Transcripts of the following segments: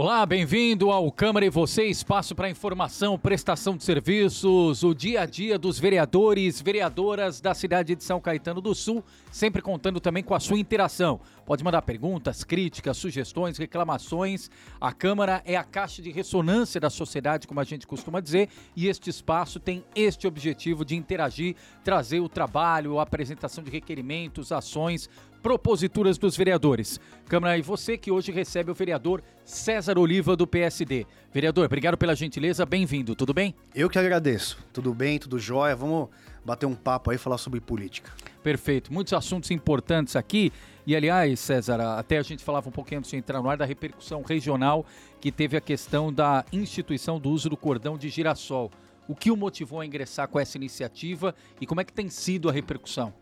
Olá, bem-vindo ao Câmara e Você, espaço para informação, prestação de serviços, o dia a dia dos vereadores, vereadoras da cidade de São Caetano do Sul, sempre contando também com a sua interação. Pode mandar perguntas, críticas, sugestões, reclamações. A Câmara é a caixa de ressonância da sociedade, como a gente costuma dizer, e este espaço tem este objetivo de interagir, trazer o trabalho, a apresentação de requerimentos, ações, proposituras dos vereadores. Câmara e você que hoje recebe o vereador César Oliva do PSD. Vereador, obrigado pela gentileza, bem-vindo, tudo bem? Eu que agradeço. Tudo bem, tudo jóia. Vamos bater um papo aí falar sobre política. Perfeito, muitos assuntos importantes aqui. E aliás, César, até a gente falava um pouquinho antes de entrar no ar da repercussão regional que teve a questão da instituição do uso do cordão de girassol. O que o motivou a ingressar com essa iniciativa e como é que tem sido a repercussão?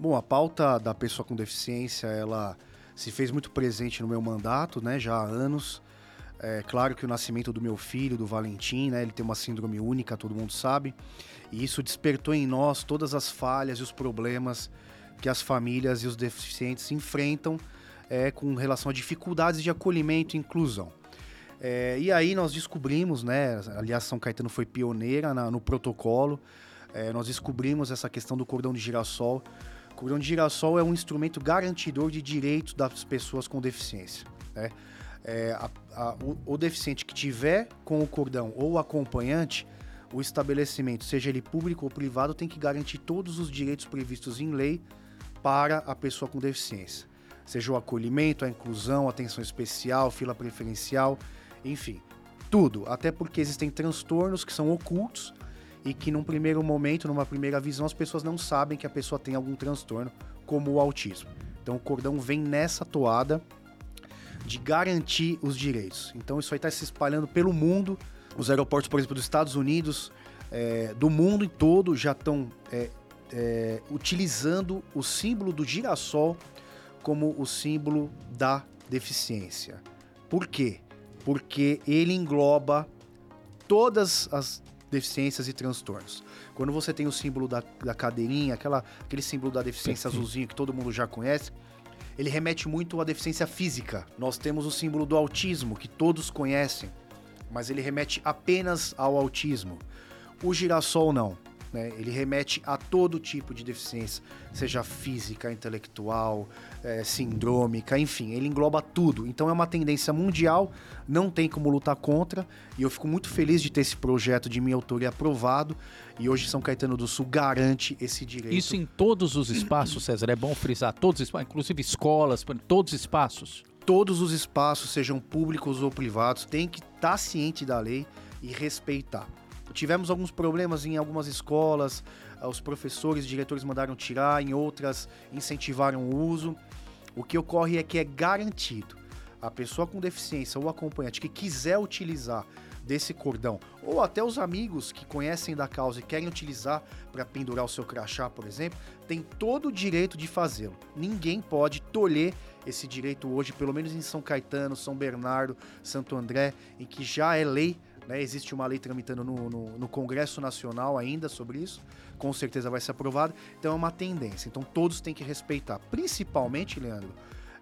Bom, a pauta da pessoa com deficiência, ela se fez muito presente no meu mandato, né, já há anos. É claro que o nascimento do meu filho, do Valentim, né, ele tem uma síndrome única, todo mundo sabe, e isso despertou em nós todas as falhas e os problemas que as famílias e os deficientes enfrentam é, com relação a dificuldades de acolhimento e inclusão. É, e aí nós descobrimos, né, aliás, São Caetano foi pioneira na, no protocolo, é, nós descobrimos essa questão do cordão de girassol cordão de girassol é um instrumento garantidor de direitos das pessoas com deficiência. Né? É, a, a, o, o, deficiente que tiver com o cordão ou acompanhante, o estabelecimento, seja ele público ou privado, tem que garantir todos os direitos previstos em lei para a pessoa com deficiência. Seja o acolhimento, a inclusão, atenção especial, fila preferencial, enfim, tudo. Até porque existem transtornos que são ocultos e que num primeiro momento, numa primeira visão, as pessoas não sabem que a pessoa tem algum transtorno, como o autismo. Então o cordão vem nessa toada de garantir os direitos. Então isso aí está se espalhando pelo mundo. Os aeroportos, por exemplo, dos Estados Unidos, é, do mundo todo, já estão é, é, utilizando o símbolo do girassol como o símbolo da deficiência. Por quê? Porque ele engloba todas as deficiências e transtornos. Quando você tem o símbolo da, da cadeirinha, aquela, aquele símbolo da deficiência azulzinho que todo mundo já conhece, ele remete muito à deficiência física. Nós temos o símbolo do autismo, que todos conhecem, mas ele remete apenas ao autismo. O girassol não. Né? Ele remete a todo tipo de deficiência, seja física, intelectual, é, sindrômica, enfim, ele engloba tudo. Então é uma tendência mundial, não tem como lutar contra, e eu fico muito feliz de ter esse projeto de minha autoria aprovado, e hoje São Caetano do Sul garante esse direito. Isso em todos os espaços, César, é bom frisar, todos os espaços, inclusive escolas, todos os espaços. Todos os espaços, sejam públicos ou privados, tem que estar tá ciente da lei e respeitar. Tivemos alguns problemas em algumas escolas, ah, os professores, diretores mandaram tirar, em outras incentivaram o uso. O que ocorre é que é garantido a pessoa com deficiência ou acompanhante que quiser utilizar desse cordão, ou até os amigos que conhecem da causa e querem utilizar para pendurar o seu crachá, por exemplo, tem todo o direito de fazê-lo. Ninguém pode tolher esse direito hoje, pelo menos em São Caetano, São Bernardo, Santo André, em que já é lei né? Existe uma lei tramitando no, no, no, Congresso Nacional ainda sobre isso, com certeza vai ser aprovada. Então é uma tendência. Então todos têm que respeitar, principalmente, Leandro,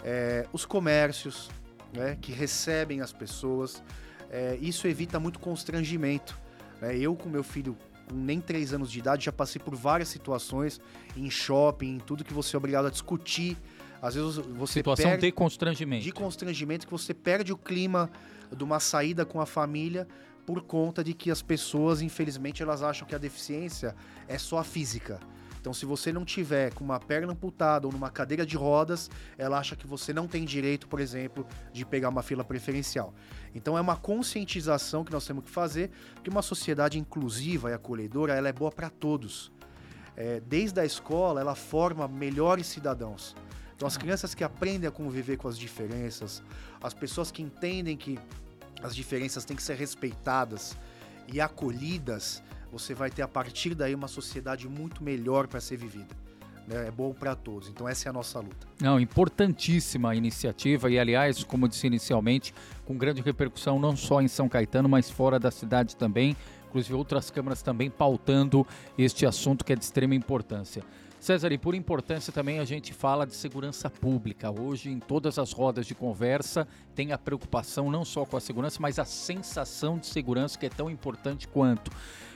é, os comércios né, que recebem as pessoas. É, isso evita muito constrangimento. Né? Eu, com meu filho com nem três anos de idade, já passei por várias situações em shopping, em tudo que você é obrigado a discutir. Às vezes você Situação perde, de constrangimento. De constrangimento que você perde o clima de uma saída com a família por conta de que as pessoas, infelizmente, elas acham que a deficiência é só a física. Então, se você não tiver com uma perna amputada ou numa cadeira de rodas, ela acha que você não tem direito, por exemplo, de pegar uma fila preferencial. Então, é uma conscientização que nós temos que fazer, que uma sociedade inclusiva e acolhedora, ela é boa para todos. É, desde a escola, ela forma melhores cidadãos. Então, as crianças que aprendem a conviver com as diferenças, as pessoas que entendem que as diferenças têm que ser respeitadas e acolhidas, você vai ter a partir daí uma sociedade muito melhor para ser vivida. Né? É bom para todos. Então essa é a nossa luta. Não, importantíssima iniciativa e aliás, como disse inicialmente, com grande repercussão não só em São Caetano, mas fora da cidade também. Inclusive outras câmaras também pautando este assunto que é de extrema importância. César, e por importância também a gente fala de segurança pública. Hoje, em todas as rodas de conversa, tem a preocupação não só com a segurança, mas a sensação de segurança que é tão importante quanto.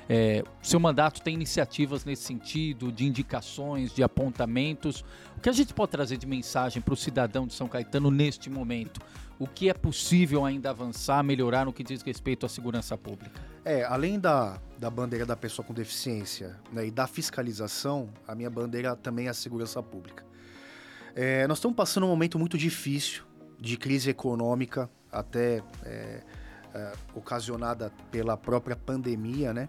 É, seu mandato tem iniciativas nesse sentido, de indicações, de apontamentos. O que a gente pode trazer de mensagem para o cidadão de São Caetano neste momento? O que é possível ainda avançar, melhorar no que diz respeito à segurança pública? É, além da, da bandeira da pessoa com deficiência né, e da fiscalização, a minha bandeira também é a segurança pública. É, nós estamos passando um momento muito difícil de crise econômica, até é, é, ocasionada pela própria pandemia, né?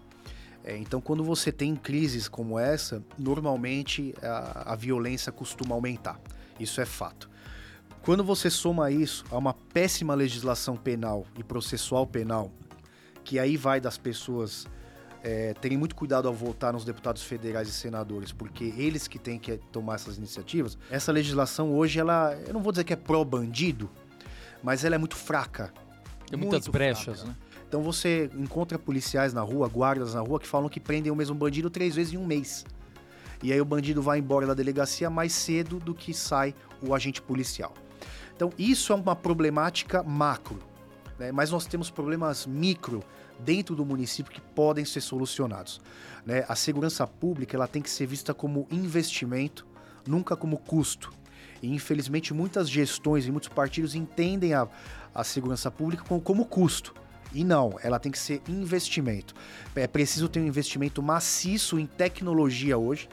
É, então, quando você tem crises como essa, normalmente a, a violência costuma aumentar. Isso é fato. Quando você soma isso a uma péssima legislação penal e processual penal, que aí vai das pessoas é, terem muito cuidado ao votar nos deputados federais e senadores, porque eles que têm que tomar essas iniciativas. Essa legislação hoje, ela, eu não vou dizer que é pró-bandido, mas ela é muito fraca. Tem muitas brechas, fraca. né? Então você encontra policiais na rua, guardas na rua, que falam que prendem o mesmo bandido três vezes em um mês. E aí o bandido vai embora da delegacia mais cedo do que sai o agente policial. Então isso é uma problemática macro, né? mas nós temos problemas micro dentro do município que podem ser solucionados. Né? A segurança pública ela tem que ser vista como investimento, nunca como custo. E infelizmente muitas gestões e muitos partidos entendem a, a segurança pública como, como custo. E não, ela tem que ser investimento. É preciso ter um investimento maciço em tecnologia hoje,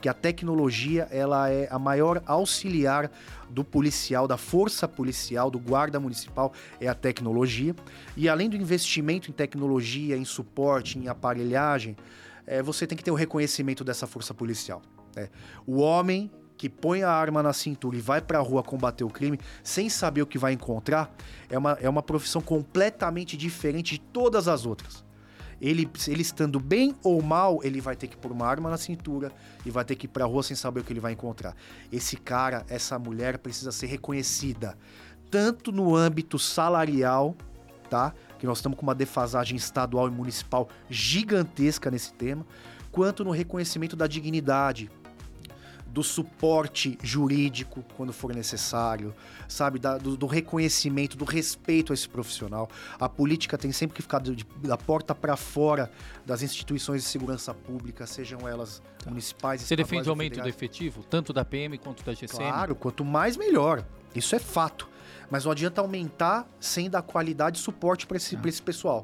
que a tecnologia ela é a maior auxiliar do policial, da força policial, do guarda municipal, é a tecnologia. E além do investimento em tecnologia, em suporte, em aparelhagem, é, você tem que ter o reconhecimento dessa força policial. Né? O homem que põe a arma na cintura e vai para a rua combater o crime sem saber o que vai encontrar, é uma, é uma profissão completamente diferente de todas as outras. Ele, ele estando bem ou mal, ele vai ter que pôr uma arma na cintura e vai ter que ir para a rua sem saber o que ele vai encontrar. Esse cara, essa mulher precisa ser reconhecida, tanto no âmbito salarial, tá? Que nós estamos com uma defasagem estadual e municipal gigantesca nesse tema, quanto no reconhecimento da dignidade, do suporte jurídico quando for necessário, sabe, da, do, do, reconhecimento, do respeito a esse profissional. A política tem sempre que ficar de, da porta para fora das instituições de segurança pública, sejam elas tá. municipais. Você defende o aumento do efetivo, tanto da PM quanto da GCM? Claro, quanto mais melhor. Isso é fato. Mas não adianta aumentar sem dar qualidade e suporte para esse, ah. esse pessoal.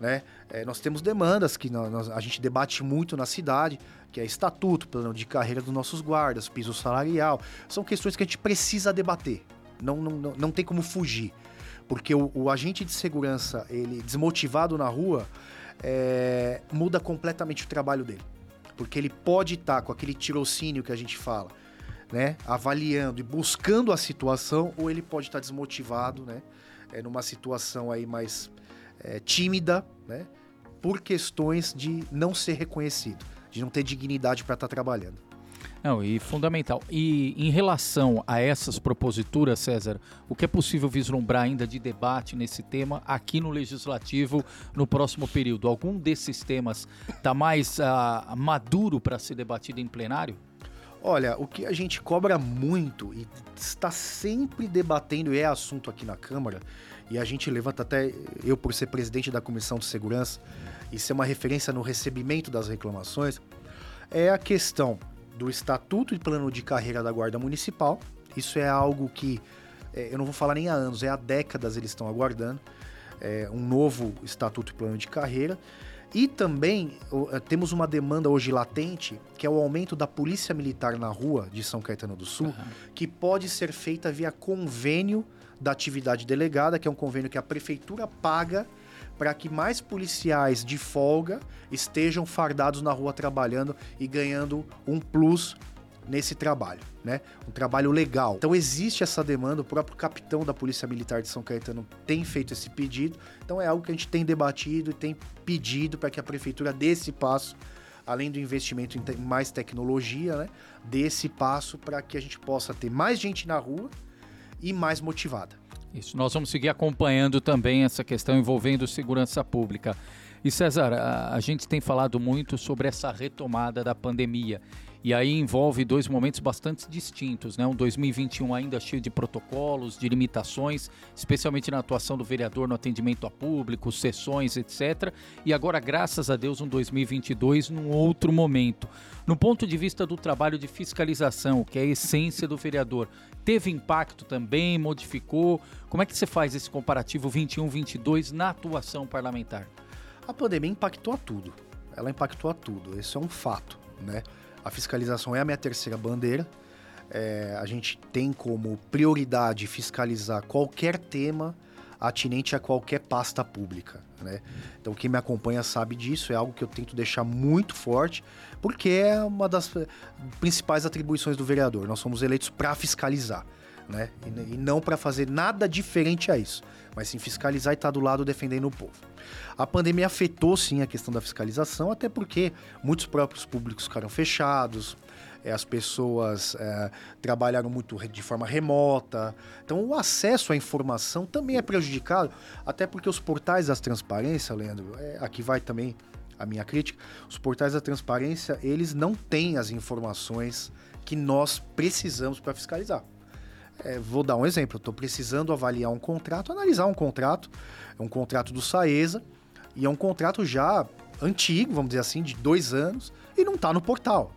Né? É, nós temos demandas que nós, a gente debate muito na cidade, que é estatuto, plano de carreira dos nossos guardas, piso salarial. São questões que a gente precisa debater. Não, não, não tem como fugir. Porque o, o agente de segurança, ele desmotivado na rua, é, muda completamente o trabalho dele. Porque ele pode estar com aquele tirocínio que a gente fala, né? Avaliando e buscando a situação, ou ele pode estar desmotivado, né? É, numa situação aí mais é, tímida, né? Por questões de não ser reconhecido, de não ter dignidade para estar tá trabalhando. Não, e fundamental. E em relação a essas proposituras, César, o que é possível vislumbrar ainda de debate nesse tema aqui no Legislativo no próximo período? Algum desses temas está mais uh, maduro para ser debatido em plenário? Olha, o que a gente cobra muito e está sempre debatendo, e é assunto aqui na Câmara, e a gente levanta até, eu por ser presidente da Comissão de Segurança, e ser uma referência no recebimento das reclamações, é a questão do Estatuto e Plano de Carreira da Guarda Municipal. Isso é algo que é, eu não vou falar nem há anos, é há décadas eles estão aguardando. É, um novo Estatuto e Plano de Carreira. E também é, temos uma demanda hoje latente, que é o aumento da polícia militar na rua de São Caetano do Sul, uhum. que pode ser feita via convênio da atividade delegada, que é um convênio que a prefeitura paga para que mais policiais de folga estejam fardados na rua trabalhando e ganhando um plus nesse trabalho, né? Um trabalho legal. Então existe essa demanda, o próprio capitão da Polícia Militar de São Caetano tem feito esse pedido. Então é algo que a gente tem debatido e tem pedido para que a prefeitura dê esse passo, além do investimento em mais tecnologia, né? Dê esse passo para que a gente possa ter mais gente na rua e mais motivada. Isso, nós vamos seguir acompanhando também essa questão envolvendo segurança pública. E César, a, a gente tem falado muito sobre essa retomada da pandemia E aí envolve dois momentos bastante distintos, né? Um 2021 ainda cheio de protocolos, de limitações, especialmente na atuação do vereador no atendimento a público, sessões, etc. E agora, graças a Deus, um 2022 num outro momento. No ponto de vista do trabalho de fiscalização, que é a essência do vereador, teve impacto também, modificou? Como é que você faz esse comparativo 21-22 na atuação parlamentar? A pandemia impactou a tudo. Ela impactou a tudo. Esse é um fato, né? A fiscalização é a minha terceira bandeira. É, a gente tem como prioridade fiscalizar qualquer tema atinente a qualquer pasta pública. Né? Então, quem me acompanha sabe disso, é algo que eu tento deixar muito forte, porque é uma das principais atribuições do vereador. Nós somos eleitos para fiscalizar. Né? E, e não para fazer nada diferente a isso, mas sim fiscalizar e estar tá do lado defendendo o povo. A pandemia afetou sim a questão da fiscalização, até porque muitos próprios públicos ficaram fechados, é, as pessoas é, trabalharam muito de forma remota. Então, o acesso à informação também é prejudicado, até porque os portais das transparência, Leandro, é, aqui vai também a minha crítica, os portais da transparência, eles não têm as informações que nós precisamos para fiscalizar. É, vou dar um exemplo, estou precisando avaliar um contrato, analisar um contrato, é um contrato do Saesa, e é um contrato já antigo, vamos dizer assim, de dois anos, e não está no portal.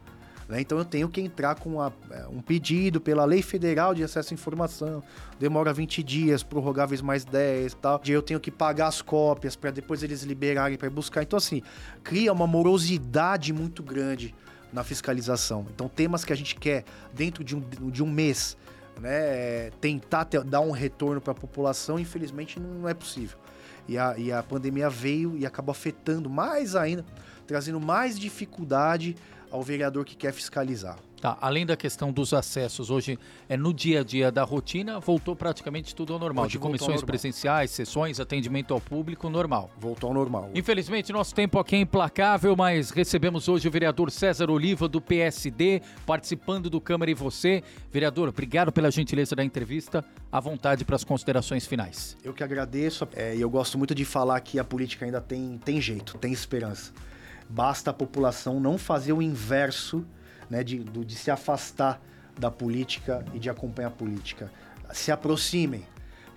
Né? Então eu tenho que entrar com a, é, um pedido pela Lei Federal de Acesso à Informação, demora 20 dias, prorrogáveis mais 10 e tal. E eu tenho que pagar as cópias para depois eles liberarem para buscar. Então, assim, cria uma morosidade muito grande na fiscalização. Então, temas que a gente quer dentro de um, de um mês, né, tentar ter, dar um retorno para a população, infelizmente não é possível. E a, e a pandemia veio e acabou afetando mais ainda, trazendo mais dificuldade ao vereador que quer fiscalizar. Tá, além da questão dos acessos, hoje é no dia a dia da rotina, voltou praticamente tudo ao normal. Hoje de comissões normal. presenciais, sessões, atendimento ao público, normal. Voltou ao normal. Infelizmente, nosso tempo aqui é implacável, mas recebemos hoje o vereador César Oliva, do PSD, participando do Câmara e Você. Vereador, obrigado pela gentileza da entrevista. À vontade para as considerações finais. Eu que agradeço. É, e é, eu gosto muito de falar que a política ainda tem, tem jeito, tem esperança. Basta a população não fazer o inverso né, de, de se afastar da política e de acompanhar a política. Se aproximem.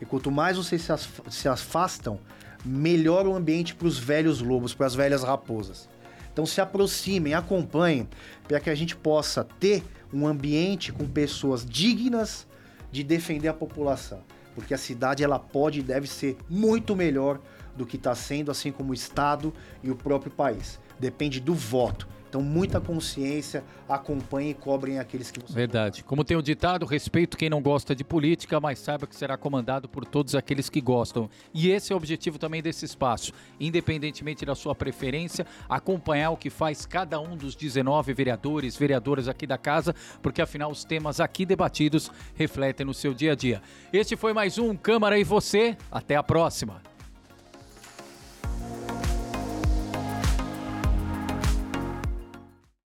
E quanto mais vocês se afastam, melhor o ambiente para os velhos lobos, para as velhas raposas. Então se aproximem, acompanhem, para que a gente possa ter um ambiente com pessoas dignas de defender a população. Porque a cidade ela pode e deve ser muito melhor do que está sendo, assim como o Estado e o próprio país. Depende do voto. Então, muita consciência, acompanhem e cobrem aqueles que você Verdade. Como tem o ditado, respeito quem não gosta de política, mas saiba que será comandado por todos aqueles que gostam. E esse é o objetivo também desse espaço. Independentemente da sua preferência, acompanhar o que faz cada um dos 19 vereadores, vereadoras aqui da casa, porque afinal os temas aqui debatidos refletem no seu dia a dia. Este foi mais um Câmara e Você. Até a próxima.